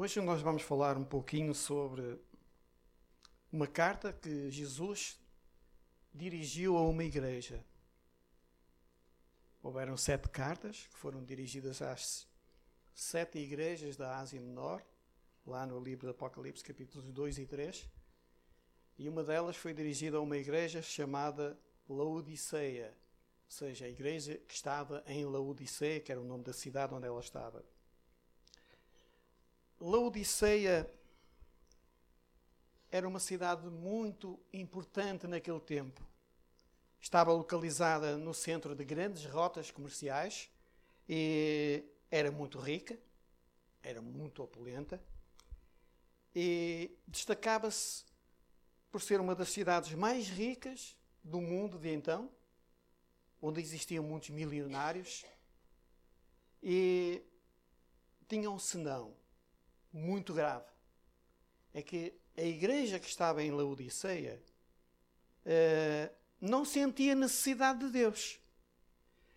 Hoje nós vamos falar um pouquinho sobre uma carta que Jesus dirigiu a uma igreja. Houveram sete cartas que foram dirigidas às sete igrejas da Ásia Menor, lá no livro do Apocalipse, capítulos 2 e 3. E uma delas foi dirigida a uma igreja chamada Laodiceia, ou seja, a igreja que estava em Laodiceia, que era o nome da cidade onde ela estava. Laodiceia era uma cidade muito importante naquele tempo. Estava localizada no centro de grandes rotas comerciais e era muito rica, era muito opulenta e destacava-se por ser uma das cidades mais ricas do mundo de então, onde existiam muitos milionários e tinha um senão muito grave. É que a igreja que estava em Laodiceia uh, não sentia necessidade de Deus.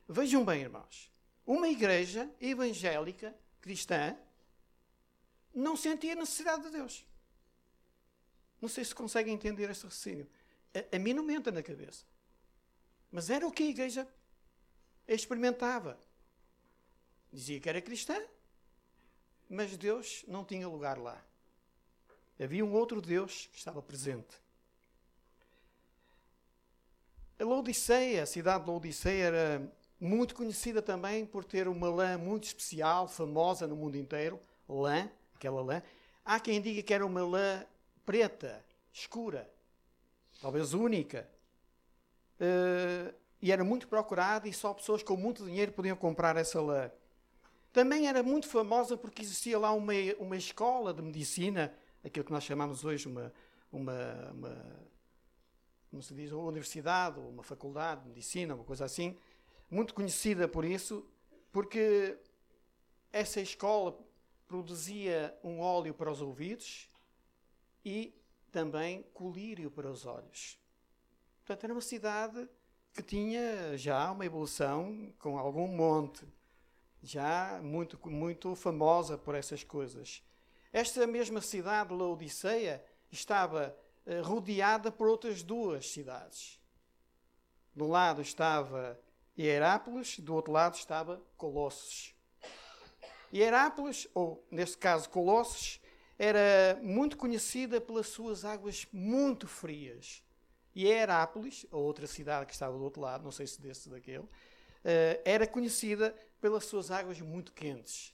Vejam bem, irmãos. Uma igreja evangélica cristã não sentia necessidade de Deus. Não sei se conseguem entender este raciocínio. A, a mim não me entra na cabeça. Mas era o que a igreja experimentava. Dizia que era cristã, mas Deus não tinha lugar lá. Havia um outro Deus que estava presente. A Laodiceia, a cidade de Laodiceia, era muito conhecida também por ter uma lã muito especial, famosa no mundo inteiro. Lã, aquela lã. Há quem diga que era uma lã preta, escura, talvez única. Uh, e era muito procurada e só pessoas com muito dinheiro podiam comprar essa lã. Também era muito famosa porque existia lá uma, uma escola de medicina, aquilo que nós chamamos hoje uma, uma, uma como se diz, uma universidade, uma faculdade de medicina, uma coisa assim, muito conhecida por isso, porque essa escola produzia um óleo para os ouvidos e também colírio para os olhos. Portanto, era uma cidade que tinha já uma evolução com algum monte já muito, muito famosa por essas coisas. Esta mesma cidade, Laodiceia, estava eh, rodeada por outras duas cidades. Do lado estava Hierápolis, do outro lado estava Colossos. Hierápolis, ou neste caso Colossos, era muito conhecida pelas suas águas muito frias. E Hierápolis, a outra cidade que estava do outro lado, não sei se desse daquele, eh, era conhecida pelas suas águas muito quentes.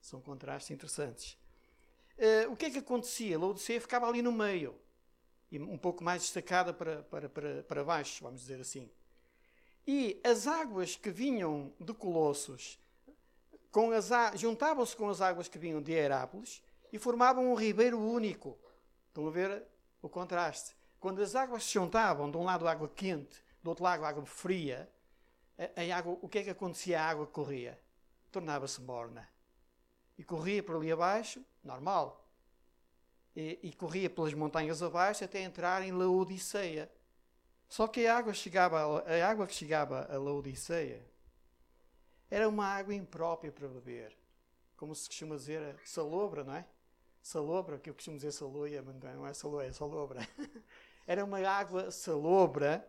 São contrastes interessantes. Uh, o que é que acontecia? Laodiceia ficava ali no meio, e um pouco mais destacada para, para, para, para baixo, vamos dizer assim. E as águas que vinham de Colossos juntavam-se com as águas que vinham de Herápolis e formavam um ribeiro único. Estão a ver o contraste? Quando as águas se juntavam, de um lado água quente, do outro lado água fria, a, água, o que é que acontecia à água corria? Tornava-se morna. E corria por ali abaixo, normal. E, e, corria pelas montanhas abaixo até entrar em Laodiceia. Só que a água, chegava, a água que chegava a Laodiceia era uma água imprópria para beber. Como se costuma dizer, salobra, não é? Salobra, que eu costumo dizer saloia, mas não é saloia, é salobra. era uma água salobra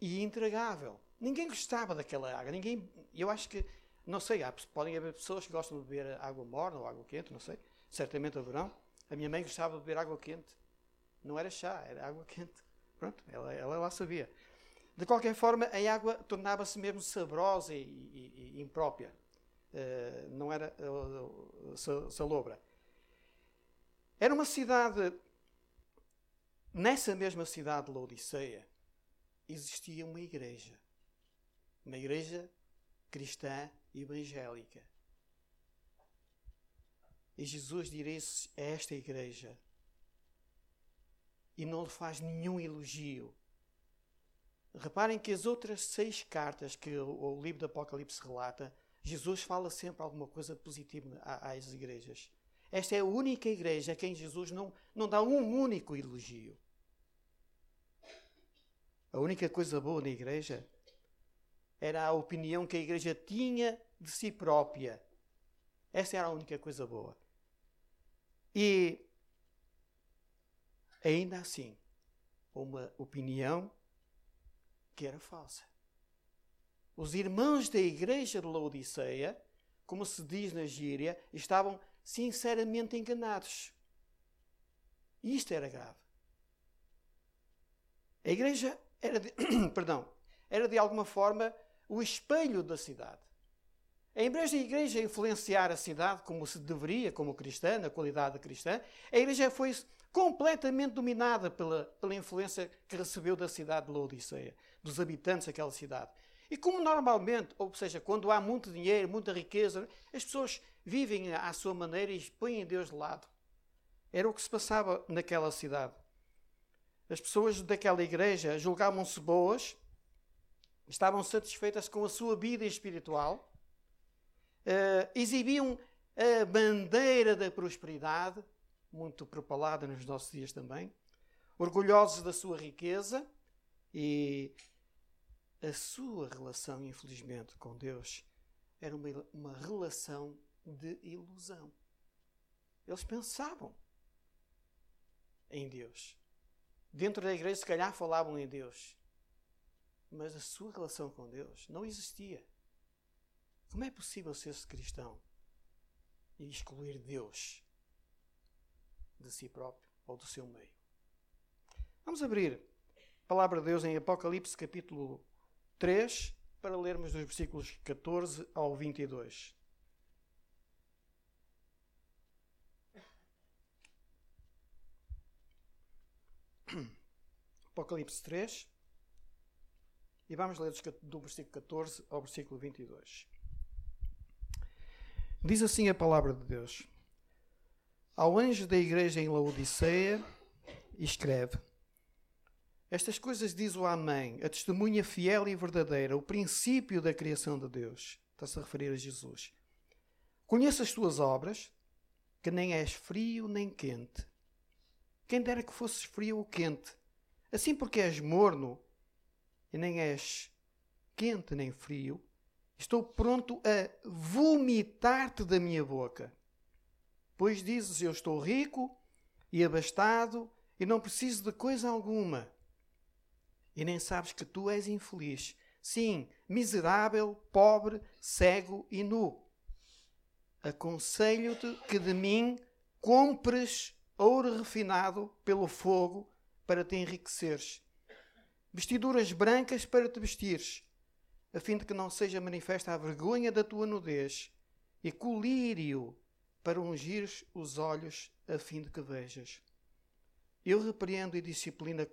e intragável. Ninguém gostava daquela água. Ninguém, eu acho que, não sei, há, podem haver pessoas que gostam de beber água morna ou água quente, não sei. Certamente haverão. A minha mãe gostava de beber água quente. Não era chá, era água quente. Pronto, ela, ela lá sabia. De qualquer forma, a água tornava-se mesmo saborosa e, e, e imprópria. Uh, não era uh, salobra. Era uma cidade, nessa mesma cidade de Laodiceia, existia uma igreja uma igreja cristã evangélica. E Jesus dirige-se a esta igreja e não lhe faz nenhum elogio. Reparem que as outras seis cartas que o, livro do Apocalipse relata, Jesus fala sempre alguma coisa positiva às igrejas. Esta é a única igreja a quem Jesus não, não dá um único elogio. A única coisa boa na igreja era a opinião que a igreja tinha de si própria. Essa era a única coisa boa. E ainda assim, uma opinião que era falsa. Os irmãos da igreja de Laodiceia, como se diz na gíria, estavam sinceramente enganados. E isto era grave. A igreja era de, perdão, era de alguma forma o espelho da cidade. Em vez da igreja influenciar a cidade como se deveria, como cristã, na qualidade cristã, a igreja foi completamente dominada pela, pela influência que recebeu da cidade de Laodiceia, dos habitantes daquela cidade. E como normalmente, ou seja, quando há muito dinheiro, muita riqueza, as pessoas vivem à sua maneira e põem Deus de lado. Era o que se passava naquela cidade. As pessoas daquela igreja julgavam-se boas, estavam satisfeitas com a sua vida espiritual, uh, exibiam a bandeira da prosperidade, muito propalada nos nossos dias também, orgulhosos da sua riqueza e a sua relação, infelizmente, com Deus era uma, uma relação de ilusão. Eles pensavam em Deus. Dentro da igreja, se calhar, falavam em Deus. Mas a sua relação com Deus não existia. Como é possível ser-se cristão e excluir Deus de si próprio ou do seu meio? Vamos abrir a palavra de Deus em Apocalipse capítulo 3 para lermos dos versículos 14 ao 22. Apocalipse 3. E vamos ler do versículo 14 ao versículo 22. Diz assim a palavra de Deus: Ao anjo da igreja em Laodiceia, escreve: Estas coisas diz o Amém, a testemunha fiel e verdadeira, o princípio da criação de Deus. Está-se a referir a Jesus. Conheço as tuas obras, que nem és frio nem quente. Quem dera que fosses frio ou quente. Assim porque és morno e nem és quente nem frio, estou pronto a vomitar-te da minha boca. Pois dizes: Eu estou rico e abastado e não preciso de coisa alguma. E nem sabes que tu és infeliz. Sim, miserável, pobre, cego e nu. Aconselho-te que de mim compres ouro refinado pelo fogo para te enriqueceres vestiduras brancas para te vestires, a fim de que não seja manifesta a vergonha da tua nudez, e colírio para ungires os olhos, a fim de que vejas. Eu repreendo e disciplina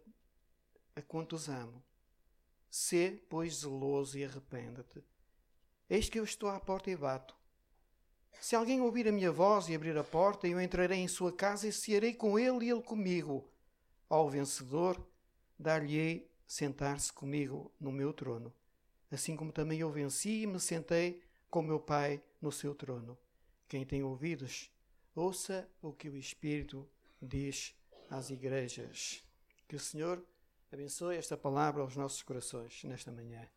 a quantos amo. Sê, pois, zeloso e arrependa-te. Eis que eu estou à porta e bato. Se alguém ouvir a minha voz e abrir a porta, eu entrarei em sua casa e cearei com ele e ele comigo. Ao vencedor, dar-lhe-ei sentar-se comigo no meu trono, assim como também eu venci e me sentei com meu Pai no seu trono. Quem tem ouvidos, ouça o que o Espírito diz às igrejas. Que o Senhor abençoe esta palavra aos nossos corações nesta manhã.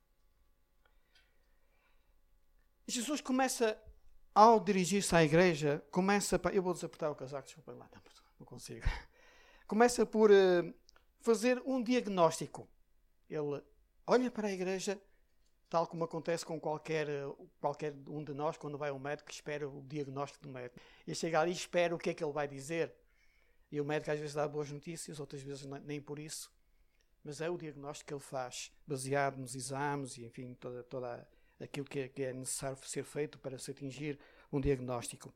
Jesus começa, ao dirigir-se à igreja, começa. Eu vou desapertar o casaco, desculpa lá, não consigo. Começa por uh, fazer um diagnóstico ele olha para a igreja, tal como acontece com qualquer, qualquer um de nós quando vai ao médico, espera o diagnóstico do médico. E chega ali e espera o que é que ele vai dizer. E o médico às vezes dá boas notícias, outras vezes nem por isso. Mas é o diagnóstico que ele faz, baseado nos exames e, enfim, toda, toda aquilo que é, que é necessário ser feito para se atingir um diagnóstico.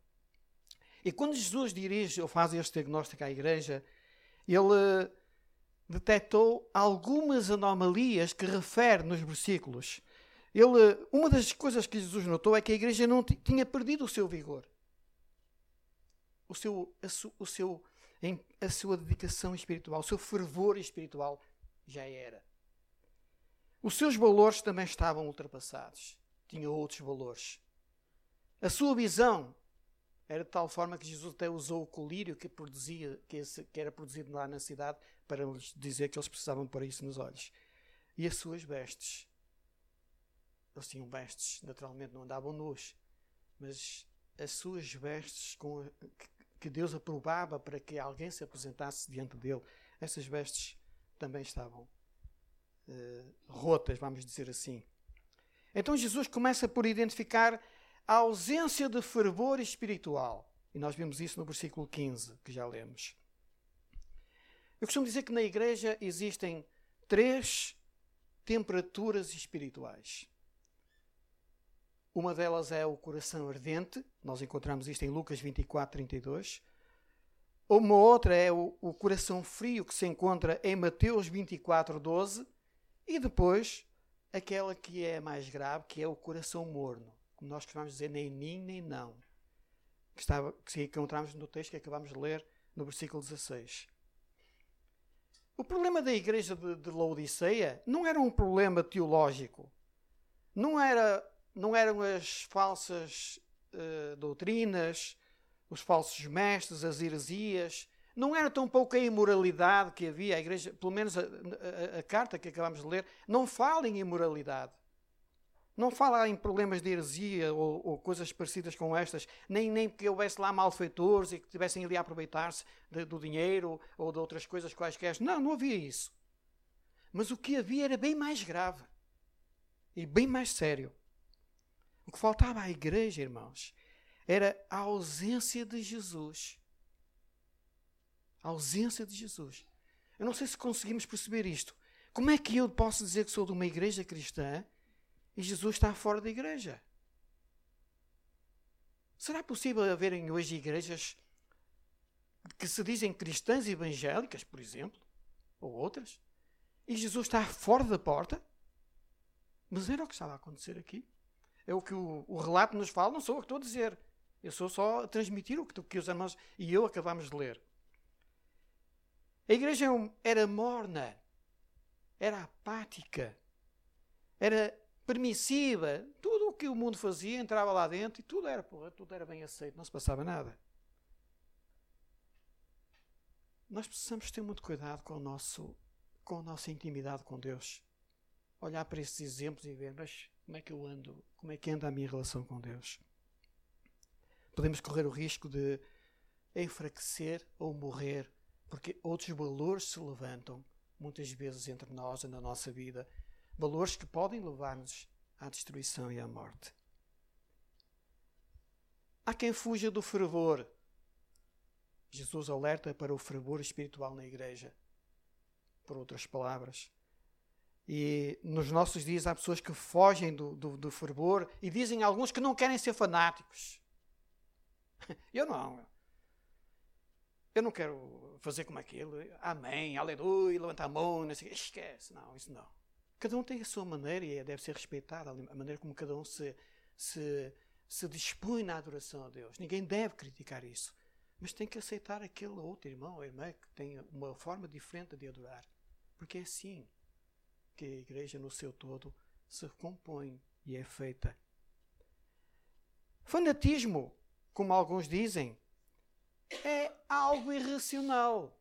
E quando Jesus dirige ou faz este diagnóstico à igreja, ele detectou algumas anomalias que refere nos versículos. Ele, uma das coisas que Jesus notou é que a igreja não tinha perdido o seu vigor, o seu, a, su, o seu, a sua dedicação espiritual, o seu fervor espiritual já era. Os seus valores também estavam ultrapassados, tinham outros valores. A sua visão era de tal forma que Jesus até usou o colírio que, produzia, que, esse, que era produzido lá na cidade para lhes dizer que eles precisavam pôr isso nos olhos. E as suas vestes. Eles tinham vestes, naturalmente não andavam nus, mas as suas vestes com, que, Deus aprovava para que alguém se apresentasse diante dele, essas vestes também estavam uh, rotas, vamos dizer assim. Então Jesus começa por identificar a ausência de fervor espiritual. E nós vimos isso no versículo 15, que já lemos. Eu costumo dizer que na igreja existem três temperaturas espirituais. Uma delas é o coração ardente, nós encontramos isto em Lucas 24, 32. Uma outra é o, o coração frio, que se encontra em Mateus 24, 12. E depois, aquela que é mais grave, que é o coração morno, nós costumamos dizer, nem nim, nem não. Que, estava, que encontramos no texto que acabamos de ler, no versículo 16. O problema da igreja de, de Laodiceia não era um problema teológico. Não era não eram as falsas uh, doutrinas, os falsos mestres, as heresias, não era tão pouco a imoralidade que havia, a igreja, pelo menos a, a, a carta que acabamos de ler, não fala em imoralidade. Não fala em problemas de heresia ou, ou, coisas parecidas com estas, nem, nem que houvesse lá malfeitores e que tivessem ali a aproveitar-se do dinheiro ou de outras coisas quaisquer. Não, não havia isso. Mas o que havia era bem mais grave e bem mais sério. O que faltava à igreja, irmãos, era a ausência de Jesus. A ausência de Jesus. Eu não sei se conseguimos perceber isto. Como é que eu posso dizer que sou de uma igreja cristã e Jesus está fora da igreja? Será possível haverem hoje igrejas que se dizem cristãs evangélicas, por exemplo, ou outras, e Jesus está fora da porta? Mas era o que estava a acontecer aqui. É o que o, o relato nos fala, não sou eu que estou a dizer. Eu sou só a transmitir o que, que os irmãos e eu acabamos de ler. A igreja era morna, era apática, era permissiva. Tudo o que o mundo fazia entrava lá dentro e tudo era, porra, tudo era bem aceito, não se passava nada. Nós precisamos ter muito cuidado com, o nosso, com a nossa intimidade com Deus. Olhar para esses exemplos e ver, mas como é que eu ando? Como é que anda a minha relação com Deus? Podemos correr o risco de enfraquecer ou morrer, porque outros valores se levantam, muitas vezes entre nós e na nossa vida, valores que podem levar-nos à destruição e à morte. Há quem fuja do fervor. Jesus alerta para o fervor espiritual na igreja. Por outras palavras, e nos nossos dias há pessoas que fogem do, do, do fervor e dizem alguns que não querem ser fanáticos. Eu não. Eu não quero fazer como aquilo. Amém, aleluia, levanta a mão, não sei, esquece. Não, isso não. Cada um tem a sua maneira e deve ser respeitada a maneira como cada um se, se, se dispõe na adoração a Deus. Ninguém deve criticar isso. Mas tem que aceitar aquele outro irmão ou irmã que tem uma forma diferente de adorar. Porque é assim que a igreja no seu todo se compõe e é feita. Fanatismo, como alguns dizem, é algo irracional.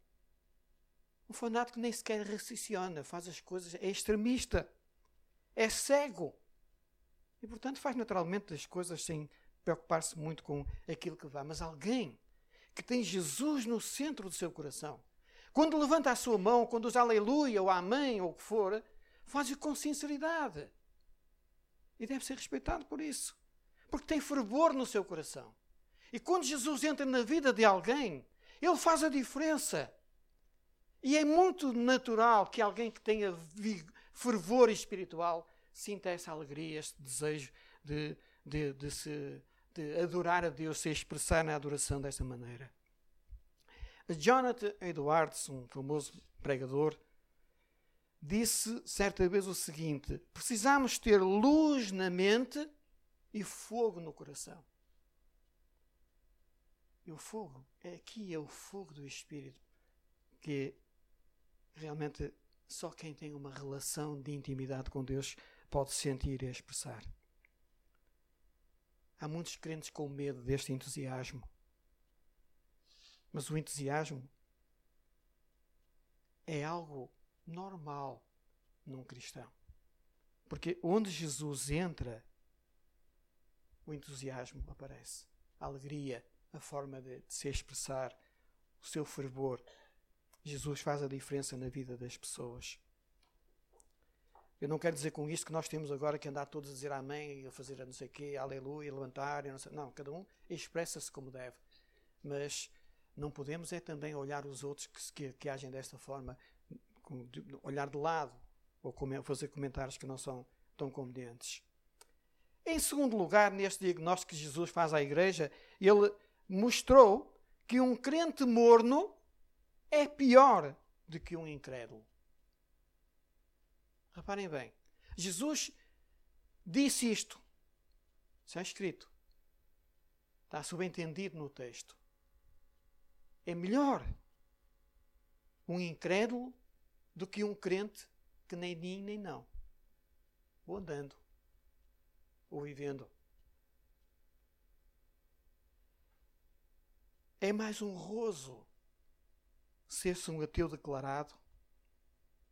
O fanático nem sequer raciocina, faz as coisas, é extremista, é cego. E, portanto, faz naturalmente as coisas sem preocupar-se muito com aquilo que vá. Mas alguém que tem Jesus no centro do seu coração, quando levanta a sua mão, quando usa aleluia ou amém ou o que for, Faz-o com sinceridade. E deve ser respeitado por isso. Porque tem fervor no seu coração. E quando Jesus entra na vida de alguém, ele faz a diferença. E é muito natural que alguém que tenha fervor espiritual sinta essa alegria, este desejo de, de, de, se, de adorar a Deus, se expressar na adoração desta maneira. Jonathan Edwards, um famoso pregador, disse certa vez o seguinte: precisamos ter luz na mente e fogo no coração. E o fogo, é aqui é o fogo do Espírito, que realmente só quem tem uma relação de intimidade com Deus pode sentir e expressar. Há muitos crentes com medo deste entusiasmo. Mas o entusiasmo é algo normal num cristão. Porque onde Jesus entra, o entusiasmo aparece, a alegria, a forma de, de se expressar, o seu fervor. Jesus faz a diferença na vida das pessoas. Eu não quero dizer com isto que nós temos agora que andar todos a dizer amém a fazer a não sei o quê, aleluia, levantar. Não, sei, não, cada um expressa-se como deve. Mas não podemos é também olhar os outros que, que, que agem desta forma, olhar de lado, ou fazer comentários que não são tão convenientes. Em segundo lugar, neste diagnóstico que Jesus faz à igreja, ele mostrou que um crente morno é pior do que um incrédulo. Reparem bem, Jesus disse isto. Está escrito. Está subentendido no texto. É melhor um incrédulo do que um crente que nem nem nem não. Ou andando, ou vivendo. É mais honroso ser-se um ateu declarado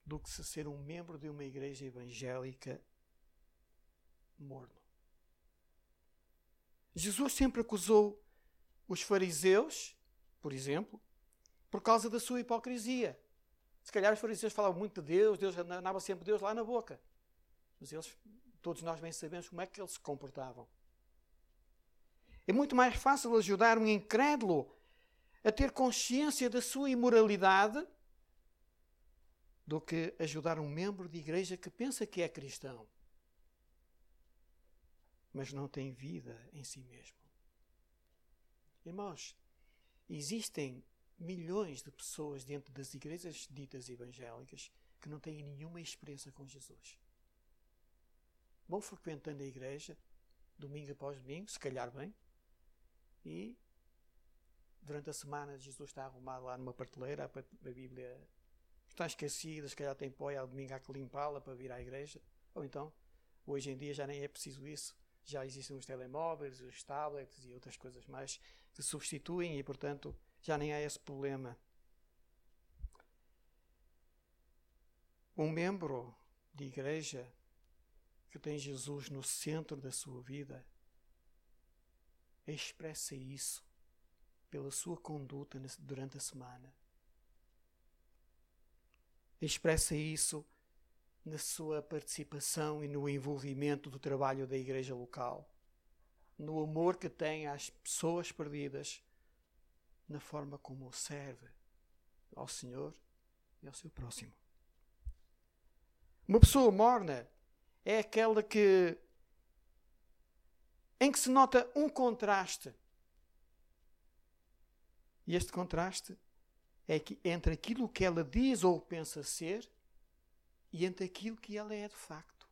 do que se ser um membro de uma igreja evangélica morno. Jesus sempre acusou os fariseus, por exemplo, por causa da sua hipocrisia. Se calhar os fariseus falavam muito de Deus, Deus andava sempre Deus lá na boca. Mas eles, todos nós bem sabemos como é que eles se comportavam. É muito mais fácil ajudar um incrédulo a ter consciência da sua imoralidade do que ajudar um membro de igreja que pensa que é cristão, mas não tem vida em si mesmo. Irmãos, existem milhões de pessoas dentro das igrejas ditas evangélicas que não têm nenhuma experiência com Jesus. Vão frequentando a igreja, domingo após domingo, se calhar bem, e durante a semana Jesus está arrumado lá numa prateleira, a Bíblia está esquecida, se calhar tem pó e ao domingo há que limpá-la para vir à igreja. Ou então, hoje em dia já nem é preciso isso. Já existem os telemóveis, os tablets e outras coisas mais que substituem e, portanto, já nem há esse problema. Um membro de igreja que tem Jesus no centro da sua vida expressa isso pela sua conduta durante a semana. Expressa isso na sua participação e no envolvimento do trabalho da igreja local, no amor que tem às pessoas perdidas, na forma como serve ao Senhor e ao seu próximo. Uma pessoa morna é aquela que em que se nota um contraste e este contraste é que entre aquilo que ela diz ou pensa ser e entre aquilo que ela é de facto.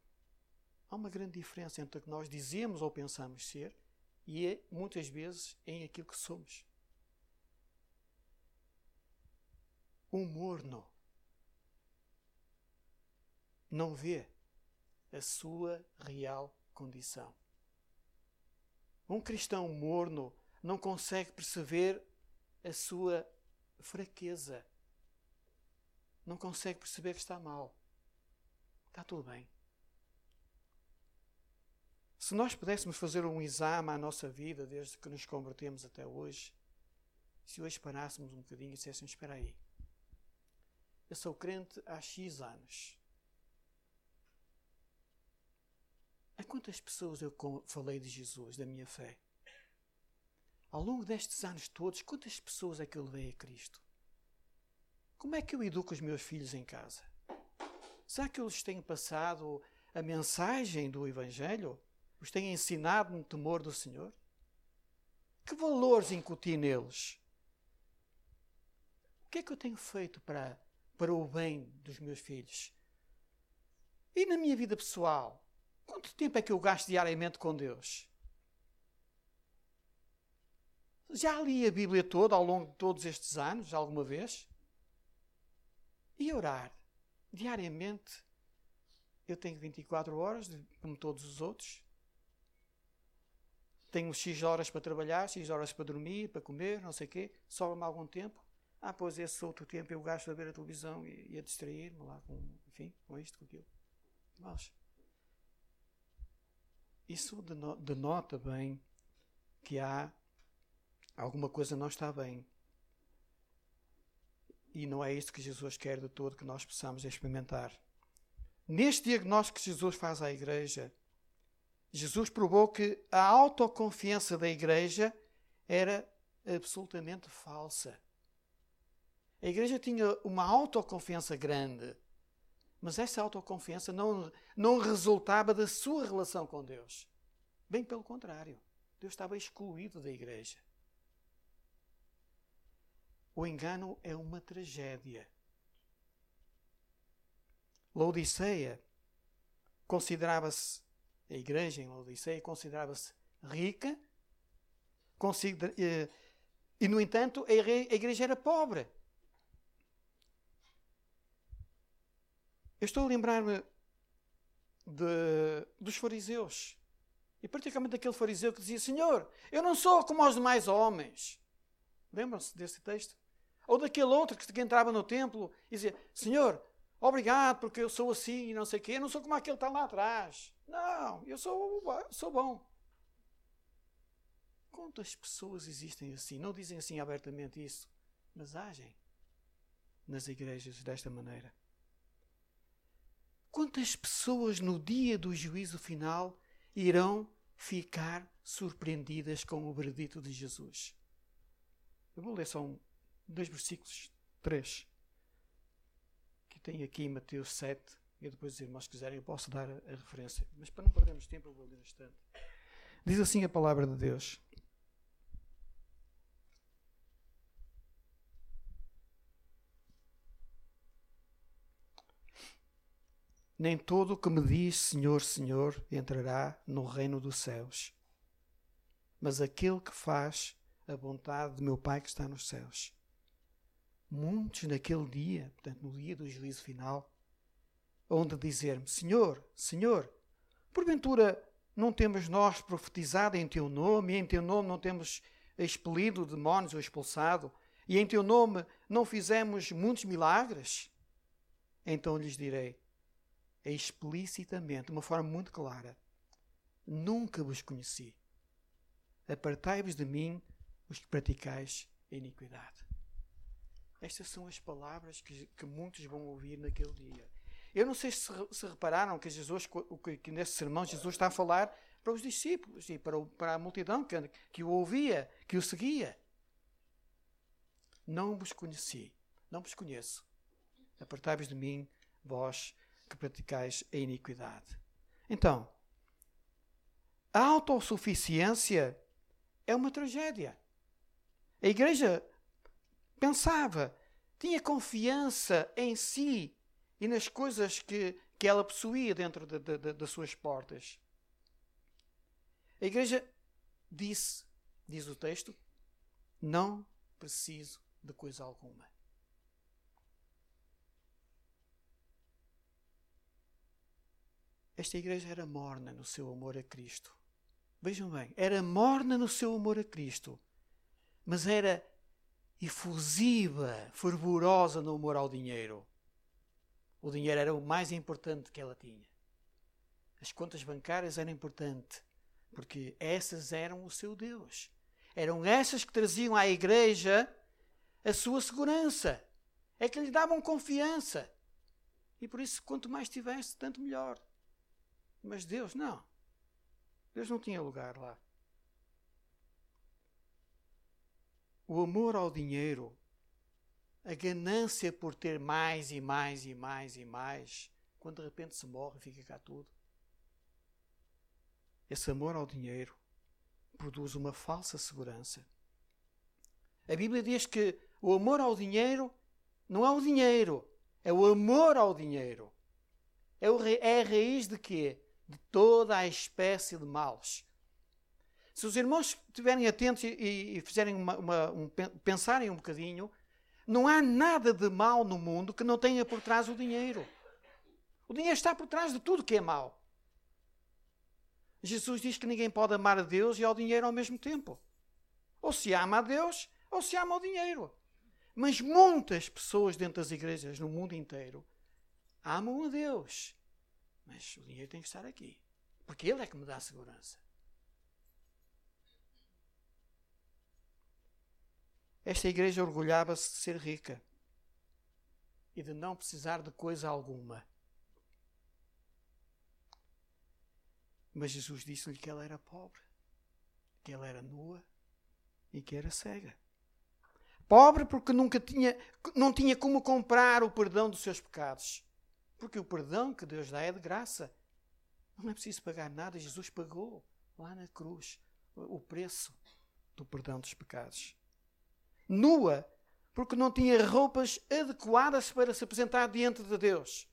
Há uma grande diferença entre o que nós dizemos ou pensamos ser e é, muitas vezes em aquilo que somos. Um morno não vê a sua real condição. Um cristão morno não consegue perceber a sua fraqueza. Não consegue perceber que está mal. Está tudo bem. Se nós pudéssemos fazer um exame à nossa vida desde que nos convertemos até hoje, se hoje parássemos um bocadinho e disséssemos: Espera aí, eu sou crente há X anos. A quantas pessoas eu falei de Jesus, da minha fé? Ao longo destes anos todos, quantas pessoas é que eu levei a Cristo? Como é que eu educo os meus filhos em casa? Será que eu lhes tenho passado a mensagem do Evangelho? Os tenho ensinado no temor do Senhor? Que valores incuti neles? O que é que eu tenho feito para, para o bem dos meus filhos? E na minha vida pessoal? Quanto tempo é que eu gasto diariamente com Deus? Já li a Bíblia toda ao longo de todos estes anos, alguma vez? E orar diariamente. Eu tenho 24 horas, como todos os outros. Tenho X horas para trabalhar, X horas para dormir, para comer, não sei o quê. Sobra-me algum tempo. Ah, pois esse outro tempo eu gasto a ver a televisão e, e a distrair-me lá com, enfim, com isto, com aquilo. Mas isso denota bem que há Alguma coisa não está bem. E não é isto que Jesus quer de todo que nós possamos experimentar. Neste diagnóstico que Jesus faz à igreja, Jesus provou que a autoconfiança da igreja era absolutamente falsa. A igreja tinha uma autoconfiança grande, mas essa autoconfiança não, não resultava da sua relação com Deus. Bem pelo contrário, Deus estava excluído da igreja. O engano é uma tragédia. Laodiceia considerava-se, a igreja em Laodiceia considerava-se rica, eh, e no entanto a igreja era pobre. Eu estou a lembrar-me dos fariseus. E particularmente daquele fariseu que dizia: Senhor, eu não sou como os demais homens. Lembram-se desse texto? Ou daquele outro que entrava no templo e dizia: Senhor, obrigado porque eu sou assim e não sei o quê. Eu não sou como aquele que está lá atrás. Não, eu sou, sou bom. Quantas pessoas existem assim? Não dizem assim abertamente isso, mas agem nas igrejas desta maneira. Quantas pessoas no dia do juízo final irão ficar surpreendidas com o veredito de Jesus? Eu vou ler só um, dois versículos, três, que tem aqui Mateus 7, e depois, os irmãos quiserem, eu posso dar a, a referência. Mas para não perdermos tempo, eu vou ler instante. Diz assim a palavra de Deus. Nem todo o que me diz Senhor, Senhor entrará no reino dos céus, mas aquele que faz a vontade de meu Pai que está nos céus. Muitos naquele dia, portanto, no dia do juízo final, onde dizer-me: Senhor, Senhor, porventura não temos nós profetizado em teu nome, e em teu nome não temos expelido demónios ou expulsado, e em teu nome não fizemos muitos milagres? Então lhes direi, explicitamente, de uma forma muito clara: Nunca vos conheci. Apartai-vos de mim, os que praticais iniquidade. Estas são as palavras que, que muitos vão ouvir naquele dia. Eu não sei se, se repararam que Jesus, que, nesse sermão Jesus está a falar para os discípulos e para, o, para a multidão que, que o ouvia, que o seguia. Não vos conheci, não vos conheço. Apartai-vos de mim, vós que praticais a iniquidade. Então, a autossuficiência é uma tragédia. A igreja pensava, tinha confiança em si e nas coisas que, que ela possuía dentro de, de, de, das suas portas. A igreja disse, diz o texto, não preciso de coisa alguma. Esta igreja era morna no seu amor a Cristo. Vejam bem, era morna no seu amor a Cristo, mas era efusiva, fervorosa no amor ao dinheiro. O dinheiro era o mais importante que ela tinha. As contas bancárias eram importantes, porque essas eram o seu Deus. Eram essas que traziam à igreja a sua segurança. É que lhe davam confiança. E por isso, quanto mais tivesse, tanto melhor. Mas Deus não. Deus não tinha lugar lá. O amor ao dinheiro, a ganância por ter mais e mais e mais e mais, quando de repente se morre, fica cá tudo. Esse amor ao dinheiro produz uma falsa segurança. A Bíblia diz que o amor ao dinheiro não é o dinheiro, é o amor ao dinheiro. É, é a raiz de quê? de toda a espécie de males. Se os irmãos estiverem atentos e, e fizerem uma, uma, um, pensarem um bocadinho, não há nada de mal no mundo que não tenha por trás o dinheiro. O dinheiro está por trás de tudo que é mau. Jesus diz que ninguém pode amar a Deus e ao dinheiro ao mesmo tempo. Ou se ama a Deus, ou se ama o dinheiro. Mas muitas pessoas dentro das igrejas no mundo inteiro amam a Deus mas o dinheiro tem que estar aqui. Porque ele é que me dá segurança. Esta igreja orgulhava-se de ser rica e de não precisar de coisa alguma. Mas Jesus disse-lhe que ela era pobre, que ela era nua e que era cega. Pobre porque nunca tinha, não tinha como comprar o perdão dos seus pecados. Porque o perdão que Deus dá é de graça. Não é preciso pagar nada. Jesus pagou lá na cruz o preço do perdão dos pecados. Nua porque não tinha roupas adequadas para se apresentar diante de Deus.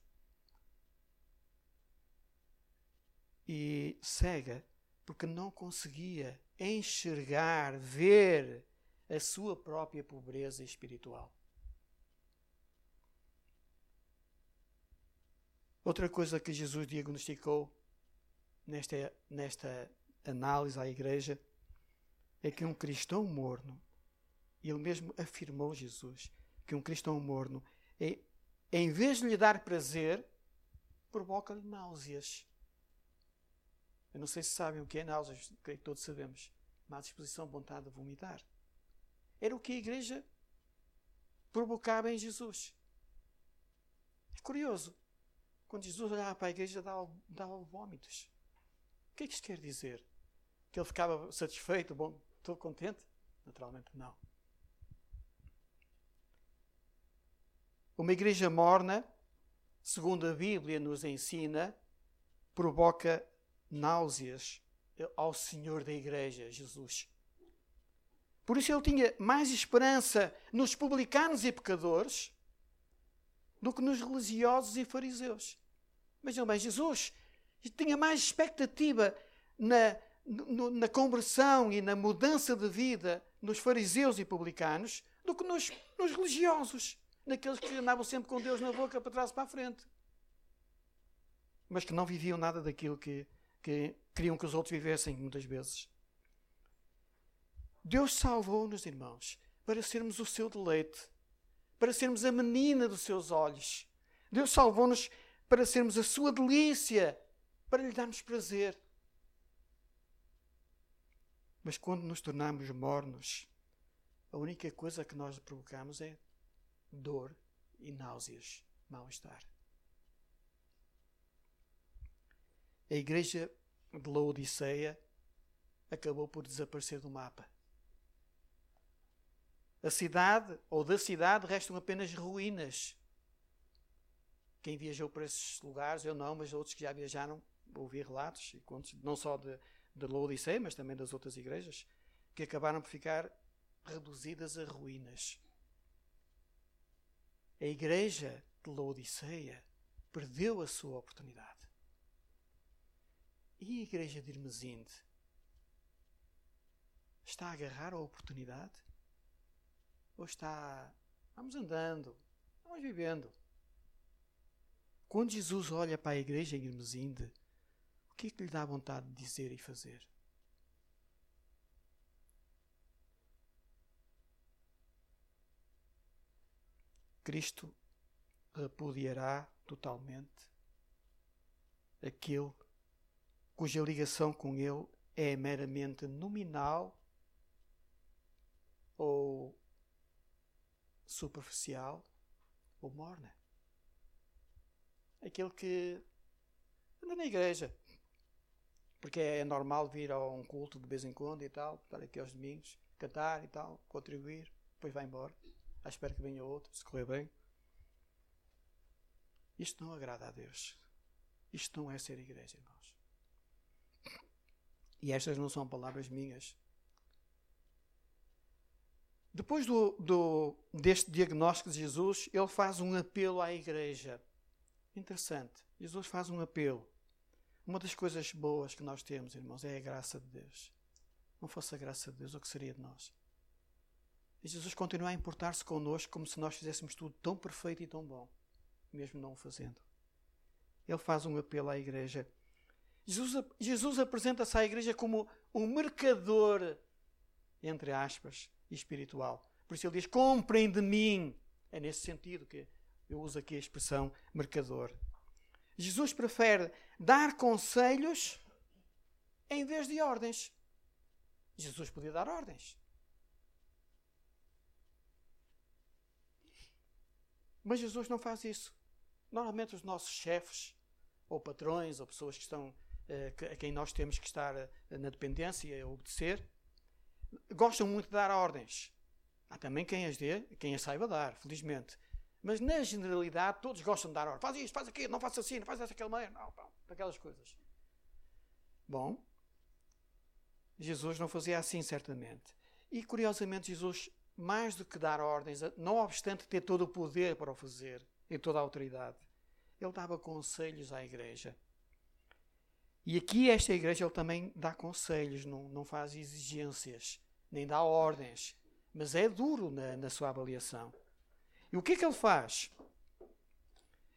E cega porque não conseguia enxergar, ver a sua própria pobreza espiritual. Outra coisa que Jesus diagnosticou nesta, nesta análise à igreja é que um cristão morno, ele mesmo afirmou Jesus, que um cristão morno, é, em vez de lhe dar prazer, provoca-lhe náuseas. Eu não sei se sabem o que é náuseas, creio que todos sabemos. Má disposição, vontade de vomitar. Era o que a igreja provocava em Jesus. É curioso. Quando Jesus olhava para a igreja, dava, dava vômitos. O que é que isto quer dizer? Que ele ficava satisfeito, bom, estou contente? Naturalmente não. Uma igreja morna, segundo a Bíblia nos ensina, provoca náuseas ao Senhor da igreja, Jesus. Por isso ele tinha mais esperança nos publicanos e pecadores do que nos religiosos e fariseus. Vejam bem, Jesus tinha mais expectativa na, na conversão e na mudança de vida nos fariseus e publicanos do que nos, nos religiosos, naqueles que andavam sempre com Deus na boca para trás e para a frente. Mas que não viviam nada daquilo que, que queriam que os outros vivessem, muitas vezes. Deus salvou-nos, irmãos, para sermos o seu deleite, para sermos a menina dos seus olhos. Deus salvou-nos para sermos a sua delícia, para lhe darmos prazer. Mas quando nos tornamos mornos, a única coisa que nós provocamos é dor e náuseas, mal-estar. A igreja de Laodiceia acabou por desaparecer do mapa. A cidade, ou da cidade, restam apenas ruínas. Quem viajou para esses lugares, eu não, mas outros que já viajaram, ouvi relatos e contos, não só de, de Laodiceia, mas também das outras igrejas, que acabaram por ficar reduzidas a ruínas. A igreja de Laodiceia perdeu a sua oportunidade. E a igreja de Irmesinde está a agarrar a oportunidade? Ou está. Vamos andando, vamos vivendo. Quando Jesus olha para a igreja em Irmesinde, o que é que lhe dá vontade de dizer e fazer? Cristo repudiará totalmente aquele cuja ligação com Ele é meramente nominal ou superficial ou morna. Aquele que anda na igreja, porque é normal vir a um culto de vez em quando e tal, estar aqui aos domingos, cantar e tal, contribuir, depois vai embora, à espera que venha outro, se correr bem. Isto não agrada a Deus. Isto não é ser igreja, irmãos. E estas não são palavras minhas, depois do, do, deste diagnóstico de Jesus, ele faz um apelo à igreja. Interessante. Jesus faz um apelo. Uma das coisas boas que nós temos, irmãos, é a graça de Deus. Não fosse a graça de Deus, o que seria de nós? Jesus continua a importar-se connosco como se nós fizéssemos tudo tão perfeito e tão bom, mesmo não o fazendo. Ele faz um apelo à igreja. Jesus, Jesus apresenta-se à igreja como um mercador, entre aspas, espiritual. Por isso ele diz: comprem de mim. É nesse sentido que eu uso aqui a expressão mercador. Jesus prefere dar conselhos em vez de ordens. Jesus podia dar ordens. Mas Jesus não faz isso. Normalmente os nossos chefes, ou patrões, ou pessoas que estão, eh, a quem nós temos que estar eh, na dependência e obedecer, gostam muito de dar ordens. Há também quem as dê, quem as saiba dar, felizmente. Mas na generalidade todos gostam de dar ordens. Faz isto, faz aquilo, não faça assim, não faz daquela maneira, não, não, aquelas coisas. Bom, Jesus não fazia assim, certamente. E curiosamente, Jesus, mais do que dar ordens, não obstante ter todo o poder para o fazer e toda a autoridade, ele dava conselhos à igreja. E aqui, esta igreja, ele também dá conselhos, não, não faz exigências, nem dá ordens, mas é duro na, na sua avaliação. E o que é que ele faz?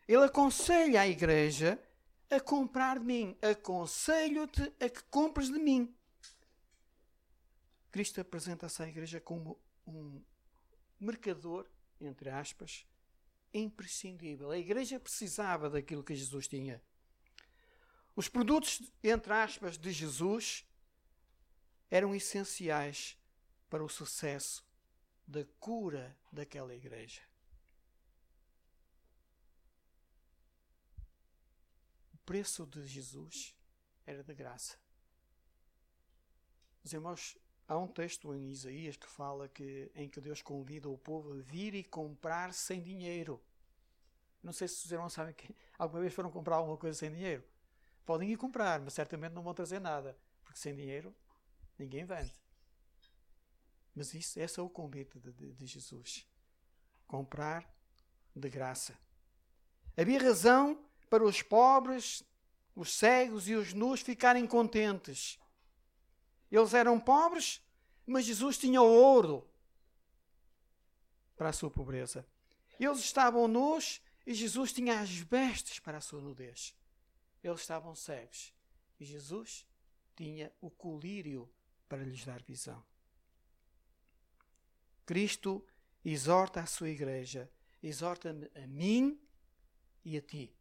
Ele aconselha a igreja a comprar de mim. Aconselho-te a que compres de mim. Cristo apresenta-se à igreja como um mercador, entre aspas, imprescindível. A igreja precisava daquilo que Jesus tinha. Os produtos, entre aspas, de Jesus eram essenciais para o sucesso da cura daquela igreja. O preço de Jesus era de graça. Os irmãos Há um texto em Isaías que fala que em que Deus convida o povo a vir e comprar sem dinheiro. Não sei se os irmãos sabem que alguma vez foram comprar alguma coisa sem dinheiro. Podem ir comprar, mas certamente não vão trazer nada, porque sem dinheiro ninguém vende. Mas isso, esse é o convite de, de, de Jesus. Comprar de graça. Havia razão para os pobres, os cegos e os nus ficarem contentes eles eram pobres, mas Jesus tinha ouro para a sua pobreza. Eles estavam nus e Jesus tinha as vestes para a sua nudez. Eles estavam cegos e Jesus tinha o colírio para lhes dar visão. Cristo exorta a sua igreja, exorta-me a mim e a ti.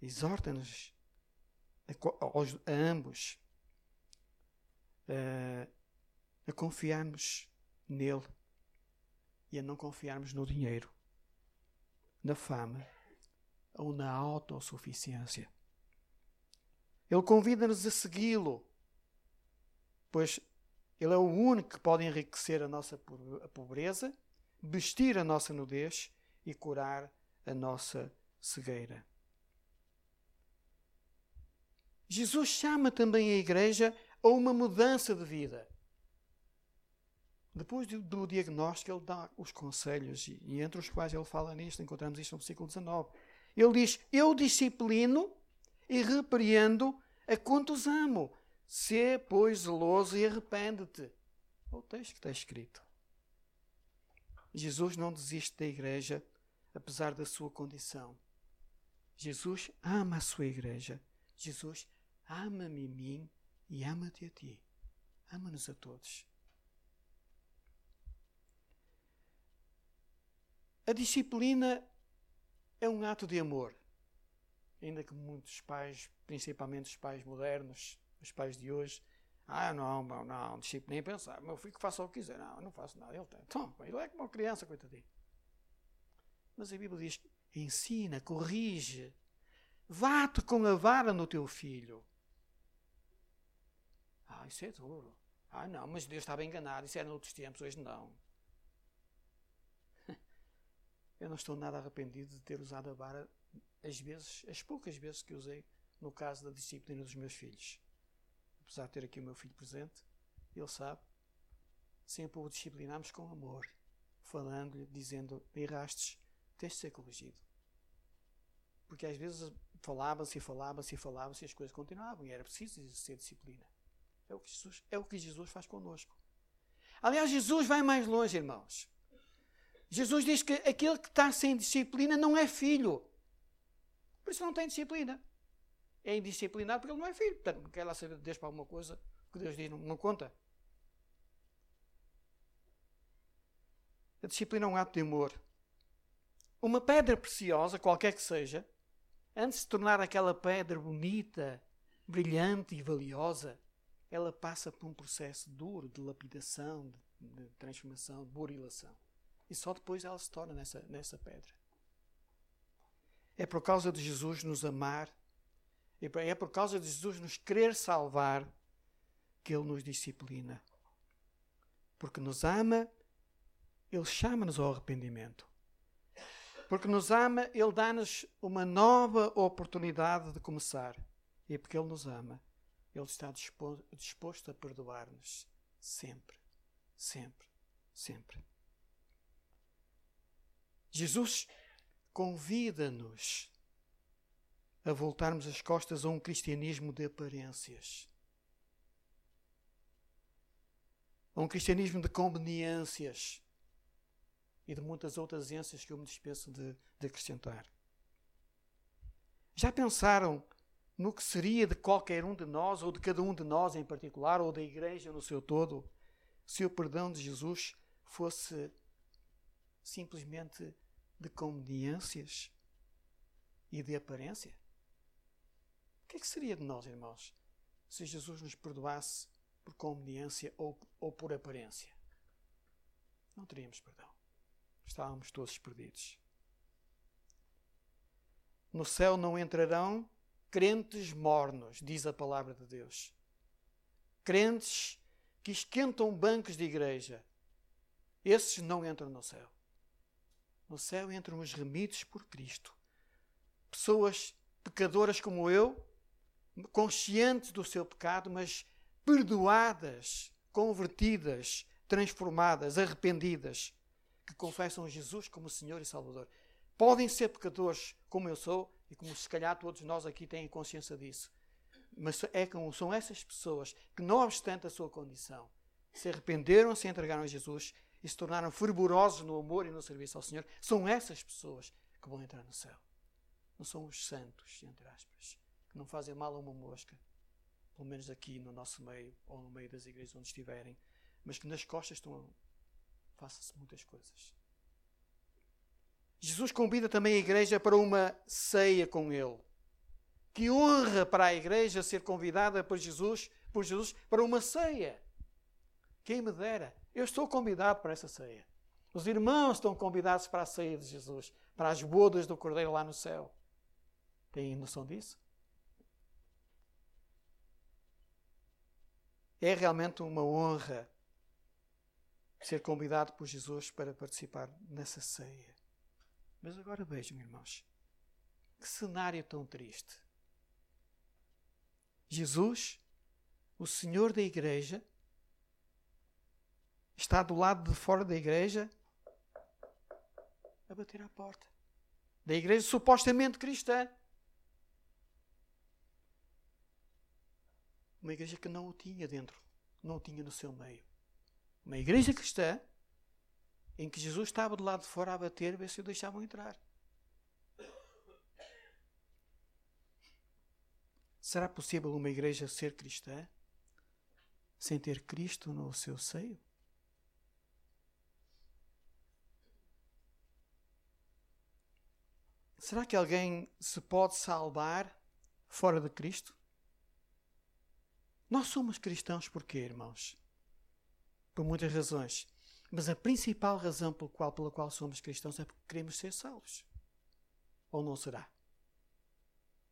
Exorta-nos a, a ambos a, a confiarmos nele e a não confiarmos no dinheiro, na fama ou na autossuficiência. Ele convida-nos a segui-lo, pois ele é o único que pode enriquecer a nossa pobreza, vestir a nossa nudez e curar a nossa cegueira. Jesus chama também a igreja a uma mudança de vida. Depois do, diagnóstico, ele dá os conselhos, e, entre os quais ele fala nisto, encontramos isto no versículo 19. Ele diz: Eu disciplino e repreendo a quantos amo. Se, pois, zeloso e arrepende-te. É o texto que está escrito. Jesus não desiste da igreja, apesar da sua condição. Jesus ama a sua igreja. Jesus ama-me a mim e ama-te a ti. Ama-nos a todos. A disciplina é um ato de amor. Ainda que muitos pais, principalmente os pais modernos, os pais de hoje, ah, não, não, não, disciplina nem pensar. Meu filho que faça o que quiser. Não, eu não faço nada. Ele tem. Então, ele é como uma criança, coitadinho. Mas a Bíblia diz: ensina, corrige, vá-te com a vara no teu filho. Ah, isso é duro. Ah, não, mas Deus estava enganado. Isso era noutros tempos, hoje não. Eu não estou nada arrependido de ter usado a vara as vezes, as poucas vezes que usei no caso da disciplina dos meus filhos. Apesar de ter aqui o meu filho presente, ele sabe, sempre o disciplinamos com amor, falando-lhe, dizendo: errastes, tens de ser corrigido. Porque às vezes falava-se, falava-se, falava-se e as coisas continuavam e era preciso exercer disciplina. É o que Jesus, é o que Jesus faz conosco. Aliás, Jesus vai mais longe, irmãos. Jesus diz que aquele que está sem disciplina não é filho. Por isso não tem disciplina. É indisciplinado porque ele não é filho. Portanto, não quer lá saber de Deus para alguma coisa que Deus diz, não, não conta. A disciplina é um ato de amor. Uma pedra preciosa, qualquer que seja, antes de se tornar aquela pedra bonita, brilhante e valiosa, ela passa por um processo duro de lapidação, de, de transformação, de burilação. E só depois ela se torna nessa, nessa pedra. É por causa de Jesus nos amar, é por causa de Jesus nos querer salvar, que Ele nos disciplina. Porque nos ama, Ele chama-nos ao arrependimento. Porque nos ama, Ele dá-nos uma nova oportunidade de começar. E porque Ele nos ama, Ele está disposto a perdoar-nos sempre, sempre, sempre. Jesus convida-nos a voltarmos as costas a um cristianismo de aparências. A um cristianismo de conveniências e de muitas outras ênsias que eu me dispenso de, de acrescentar. Já pensaram no que seria de qualquer um de nós, ou de cada um de nós em particular, ou da igreja no seu todo, se o perdão de Jesus fosse simplesmente de conveniências e de aparência? O que, é que seria de nós, irmãos, se Jesus nos perdoasse por conveniência ou, ou por aparência? Não teríamos perdão. Estávamos todos perdidos. No céu não entrarão crentes mornos, diz a palavra de Deus. Crentes que esquentam bancos de igreja. Esses não entram no céu. No céu entram os remidos por Cristo. Pessoas pecadoras como eu, conscientes do seu pecado, mas perdoadas, convertidas, transformadas, arrependidas que confessam Jesus como Senhor e Salvador. Podem ser pecadores como eu sou e como se calhar todos nós aqui têm consciência disso. Mas é são essas pessoas que, não obstante a sua condição, se arrependeram, se entregaram a Jesus e se tornaram fervorosos no amor e no serviço ao Senhor. São essas pessoas que vão entrar no céu. Não são os santos, entre aspas, que não fazem mal a uma mosca, pelo menos aqui no nosso meio ou no meio das igrejas onde estiverem, mas que nas costas estão faça-se muitas coisas. Jesus convida também a igreja para uma ceia com ele. Que honra para a igreja ser convidada por Jesus, por Jesus para uma ceia. Quem me dera. Eu estou convidado para essa ceia. Os irmãos estão convidados para a ceia de Jesus, para as bodas do Cordeiro lá no céu. Têm noção disso? É realmente uma honra ser convidado por Jesus para participar nessa ceia. Mas agora vejam, irmãos, que cenário tão triste. Jesus, o Senhor da igreja, está do lado de fora da igreja a bater à porta. Da igreja supostamente cristã. Uma igreja que não o tinha dentro, não o tinha no seu meio. Uma igreja cristã em que Jesus estava do lado de fora a bater, ver se o deixavam entrar. Será possível uma igreja ser cristã sem ter Cristo no seu seio? Será que alguém se pode salvar fora de Cristo? Nós somos cristãos porquê, irmãos? por muitas razões. Mas a principal razão pela qual, pela qual somos cristãos é porque queremos ser salvos. Ou não será?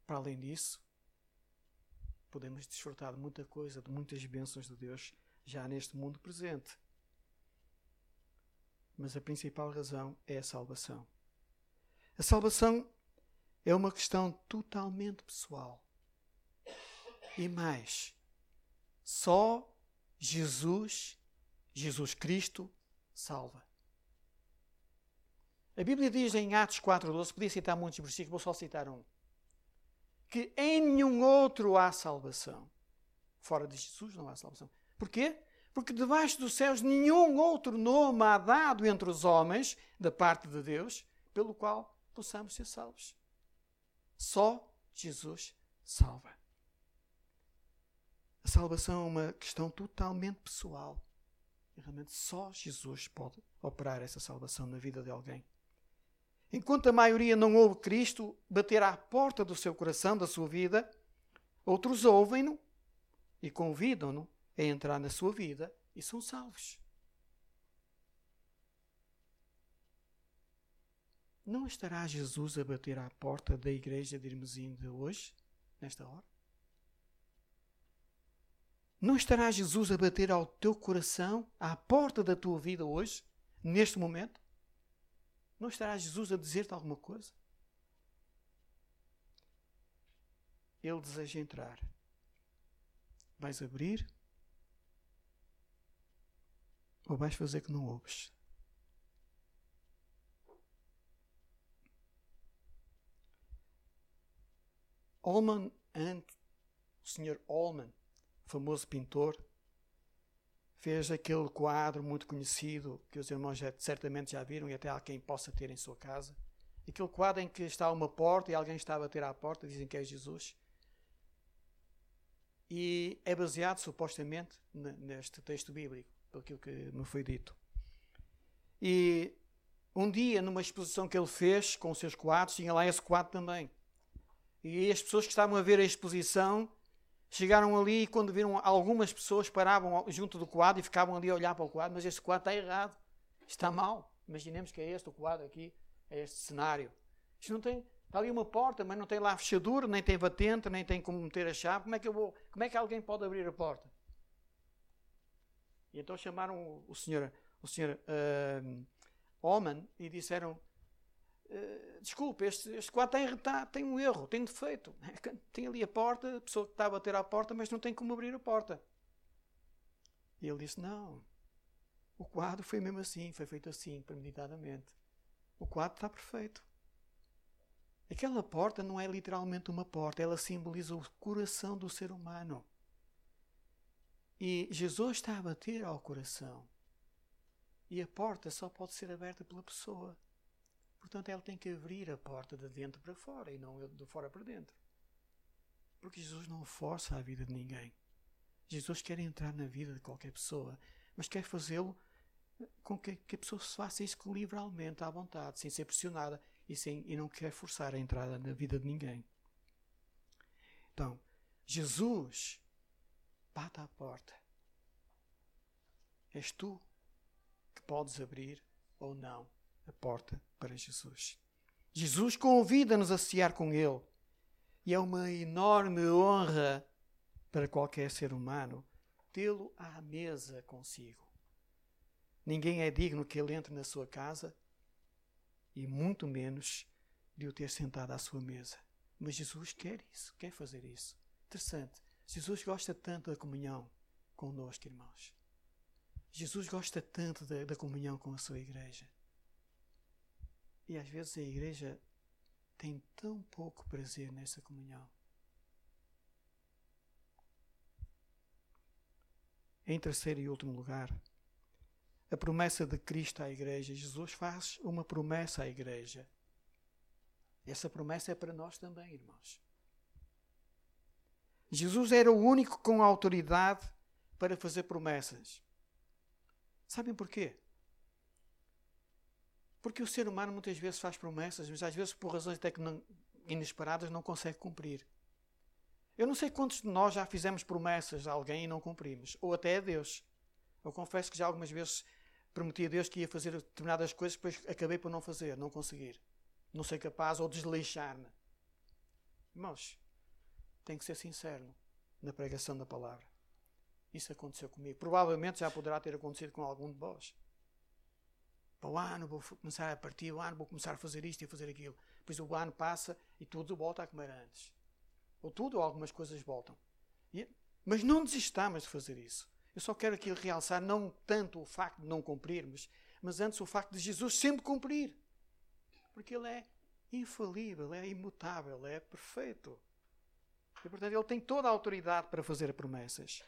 Para além disso, podemos desfrutar de muita coisa, de muitas bênçãos de Deus já neste mundo presente. Mas a principal razão é a salvação. A salvação é uma questão totalmente pessoal. E mais, só Jesus Jesus Cristo salva. A Bíblia diz em Atos 4,12, podia citar muitos versículos, vou só citar um, que em nenhum outro há salvação. Fora de Jesus não há salvação. Porquê? Porque debaixo dos céus nenhum outro nome há dado entre os homens, da parte de Deus, pelo qual possamos ser salvos. Só Jesus salva. A salvação é uma questão totalmente pessoal. E realmente só Jesus pode operar essa salvação na vida de alguém. Enquanto a maioria não ouve Cristo bater à porta do seu coração, da sua vida, outros ouvem-no e convidam-no a entrar na sua vida e são salvos. Não estará Jesus a bater à porta da igreja de Irmesinde hoje, nesta hora? Não estará Jesus a bater ao teu coração, à porta da tua vida hoje, neste momento? Não estará Jesus a dizer-te alguma coisa? Ele deseja entrar. Vais abrir? Ou vais fazer que não ouves? Allman and o Sr. Allman, famoso pintor, fez aquele quadro muito conhecido que os irmãos já, certamente já viram e até há quem possa ter em sua casa. Aquele quadro em que está uma porta e alguém está a bater à porta, dizem que é Jesus. E é baseado supostamente neste texto bíblico, pelo que me foi dito. E um dia, numa exposição que ele fez com os seus quadros, tinha lá esse quadro também. E as pessoas que estavam a ver a exposição chegaram ali e quando viram algumas pessoas paravam junto do quadro e ficavam ali a olhar para o quadro, mas este quadro está errado, está mal. Imaginemos que é este o quadro aqui, é este cenário. Isto não tem, está ali uma porta, mas não tem lá fechadura, nem tem batente, nem tem como meter a chave. Como é que eu vou, como é que alguém pode abrir a porta? E então chamaram o senhor, o senhor uh, Oman e disseram eh, desculpe, este, este quadro tem, tá, tem um erro, tem um defeito. Tem ali a porta, a pessoa que está a bater à porta, mas não tem como abrir a porta. E ele disse: Não, o quadro foi mesmo assim, foi feito assim, premeditadamente. O quadro está perfeito. Aquela porta não é literalmente uma porta, ela simboliza o coração do ser humano. E Jesus está a bater ao coração. E a porta só pode ser aberta pela pessoa. Portanto, ela tem que abrir a porta de dentro para fora e não de fora para dentro. Porque Jesus não força a vida de ninguém. Jesus quer entrar na vida de qualquer pessoa, mas quer fazê-lo com que, a pessoa se faça isso livremente, à vontade, sem ser pressionada e, sem, e não quer forçar a entrada na vida de ninguém. Então, Jesus bate à porta. És tu que podes abrir ou não a porta para Jesus. Jesus convida-nos a cear com Ele. E é uma enorme honra para qualquer ser humano tê-lo à mesa consigo. Ninguém é digno que ele entre na sua casa e muito menos de o ter sentado à sua mesa. Mas Jesus quer isso, quer fazer isso. Interessante. Jesus gosta tanto da comunhão conosco, irmãos. Jesus gosta tanto da, da comunhão com a sua igreja. E às vezes a igreja tem tão pouco prazer nessa comunhão. Em terceiro e último lugar, a promessa de Cristo à igreja. Jesus faz uma promessa à igreja. Essa promessa é para nós também, irmãos. Jesus era o único com autoridade para fazer promessas. Sabem porquê? Porque o ser humano muitas vezes faz promessas, mas às vezes por razões até que não, inesperadas não consegue cumprir. Eu não sei quantos de nós já fizemos promessas a alguém e não cumprimos, ou até a Deus. Eu confesso que já algumas vezes prometi a Deus que ia fazer determinadas coisas, depois acabei por não fazer, não conseguir. Não ser capaz ou desleixar-me. Irmãos, tenho que ser sincero na pregação da palavra. Isso aconteceu comigo. Provavelmente já poderá ter acontecido com algum de vós para o ano vou começar a partir o ano, vou começar a fazer isto e a fazer aquilo. Depois o ano passa e tudo volta a comer antes. Ou tudo ou algumas coisas voltam. E, mas não desistamos de fazer isso. Eu só quero aqui realçar não tanto o facto de não cumprirmos, mas antes o facto de Jesus sempre cumprir. Porque Ele é infalível, é imutável, é perfeito. E portanto Ele tem toda a autoridade para fazer promessas.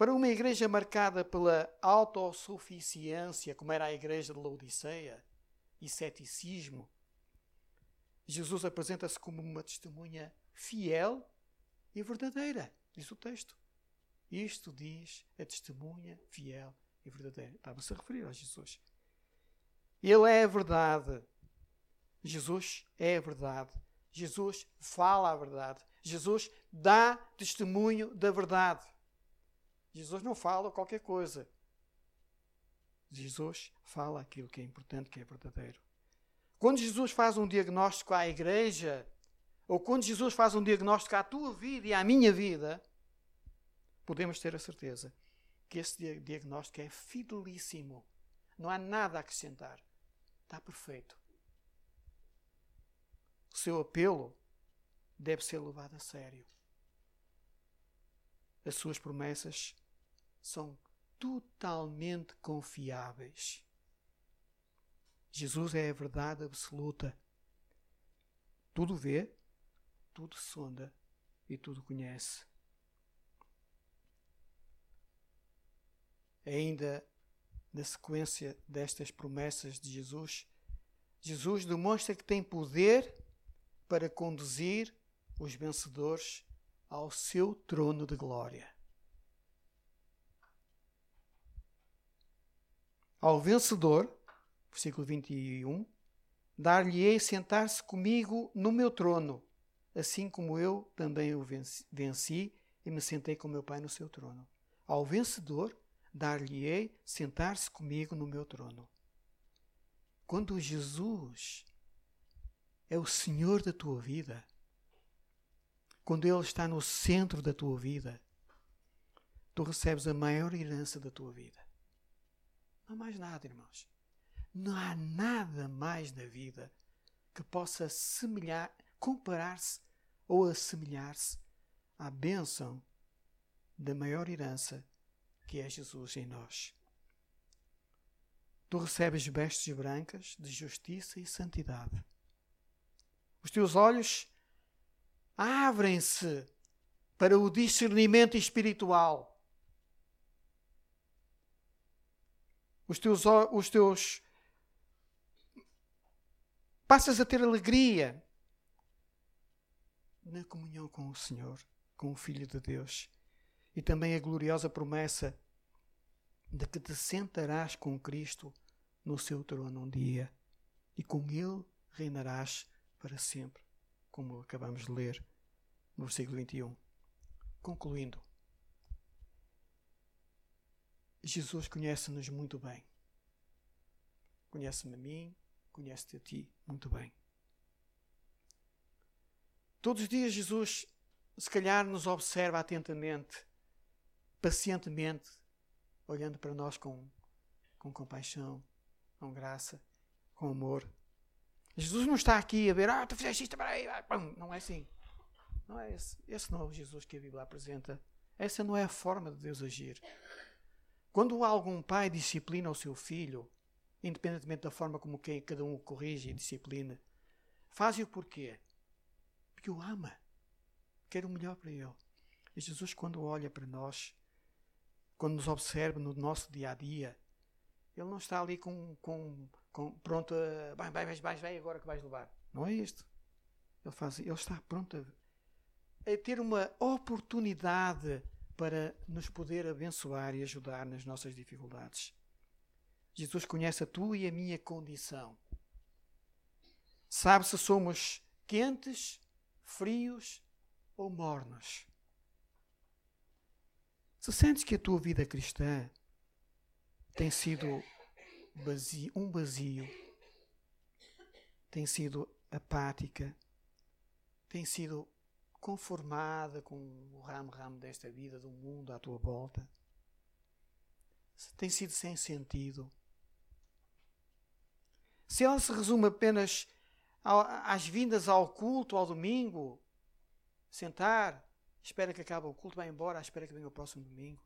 Para uma igreja marcada pela autossuficiência, como era a igreja de Laodiceia, e ceticismo, Jesus apresenta-se como uma testemunha fiel e verdadeira, diz o texto. Isto diz a testemunha fiel e verdadeira. Estava-se a referir a Jesus. Ele é a verdade. Jesus é a verdade. Jesus fala a verdade. Jesus dá testemunho da verdade. Jesus não fala qualquer coisa. Jesus fala aquilo que é importante, que é verdadeiro. Quando Jesus faz um diagnóstico à igreja, ou quando Jesus faz um diagnóstico à tua vida e à minha vida, podemos ter a certeza que esse diagnóstico é fidelíssimo. Não há nada a acrescentar. Está perfeito. O seu apelo deve ser levado a sério. As suas promessas são totalmente confiáveis. Jesus é a verdade absoluta. Tudo vê, tudo sonda e tudo conhece. Ainda na sequência destas promessas de Jesus, Jesus demonstra que tem poder para conduzir os vencedores ao seu trono de glória. Ao vencedor, versículo 21, dar-lhe-ei sentar-se comigo no meu trono, assim como eu também o venci, venci e me sentei com meu Pai no seu trono. Ao vencedor, dar-lhe-ei sentar-se comigo no meu trono. Quando Jesus é o Senhor da tua vida, quando Ele está no centro da tua vida, tu recebes a maior herança da tua vida. Não há mais nada, irmãos. Não há nada mais na vida que possa semelhar, comparar-se ou assemelhar-se à bênção da maior herança que é Jesus em nós. Tu recebes vestes brancas de justiça e santidade. Os teus olhos abrem-se para o discernimento espiritual. Os teus, os teus passas a ter alegria na comunhão com o Senhor, com o Filho de Deus. E também a gloriosa promessa de que te sentarás com Cristo no seu trono um dia e com Ele reinarás para sempre, como acabamos de ler no versículo 21. Concluindo, Jesus conhece-nos muito bem. Conhece-me a mim, conhece-te a ti muito bem. Todos os dias Jesus, se calhar, nos observa atentamente, pacientemente, olhando para nós com, com compaixão, com graça, com amor. Jesus não está aqui a ver, ah, tu fizeste isto, para aí, não é assim. Não é esse. Esse não é o Jesus que a Bíblia apresenta. Essa não é a forma de Deus agir. Quando algum pai disciplina o seu filho, independentemente da forma como cada um o corrige e disciplina, faz-o porquê? Porque o ama. Quer o melhor para ele. E Jesus, quando olha para nós, quando nos observa no nosso dia a dia, ele não está ali com, com, com pronto a. Vai, vai, vai, vai, agora que vais levar. Não é isto. Ele, faz, ele está pronto a é ter uma oportunidade para nos poder abençoar e ajudar nas nossas dificuldades. Jesus conhece a tua e a minha condição. Sabe se somos quentes, frios ou mornos. Se sentes que a tua vida cristã tem sido vazio, um vazio, tem sido apática, tem sido conformada com o ramo-ramo desta vida, do mundo à tua volta? Se tem sido sem sentido? Se ela se resume apenas às vindas ao culto, ao domingo, sentar, espera que acabe o culto, vai embora, espera que venha o próximo domingo.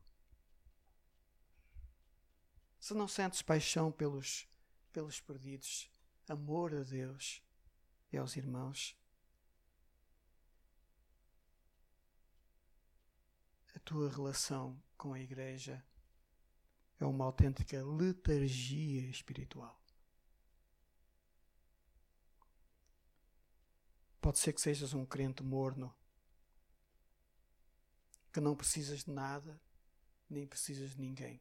Se não sentes paixão pelos, pelos perdidos, amor a Deus e aos irmãos, tua relação com a igreja é uma autêntica letargia espiritual. Pode ser que sejas um crente morno, que não precisas de nada, nem precisas de ninguém.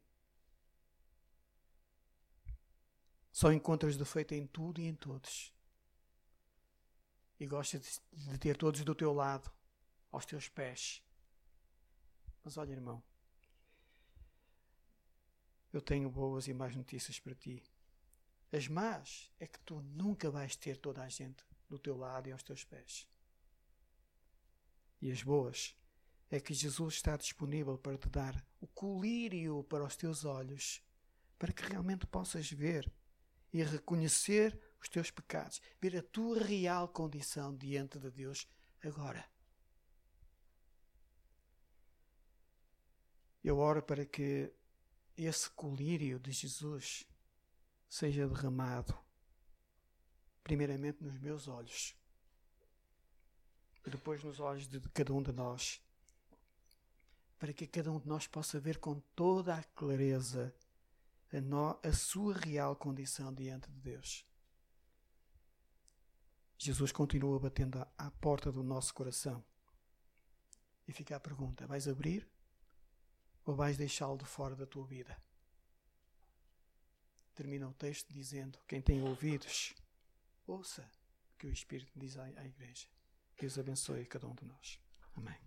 Só encontras defeito em tudo e em todos. E gostas de ter todos do teu lado, aos teus pés mas olha, irmão, eu tenho boas e más notícias para ti. As más é que tu nunca vais ter toda a gente do teu lado e aos teus pés. E as boas é que Jesus está disponível para te dar o colírio para os teus olhos, para que realmente possas ver e reconhecer os teus pecados, ver a tua real condição diante de Deus agora. Eu oro para que esse colírio de Jesus seja derramado, primeiramente nos meus olhos, depois nos olhos de cada um de nós, para que cada um de nós possa ver com toda a clareza a, no, a sua real condição diante de Deus. Jesus continua batendo à porta do nosso coração. E fica a pergunta: vais abrir ou vais deixá-lo de fora da tua vida? Termina o texto dizendo: Quem tem ouvidos, ouça o que o Espírito diz à, à igreja. Deus abençoe cada um de nós. Amém.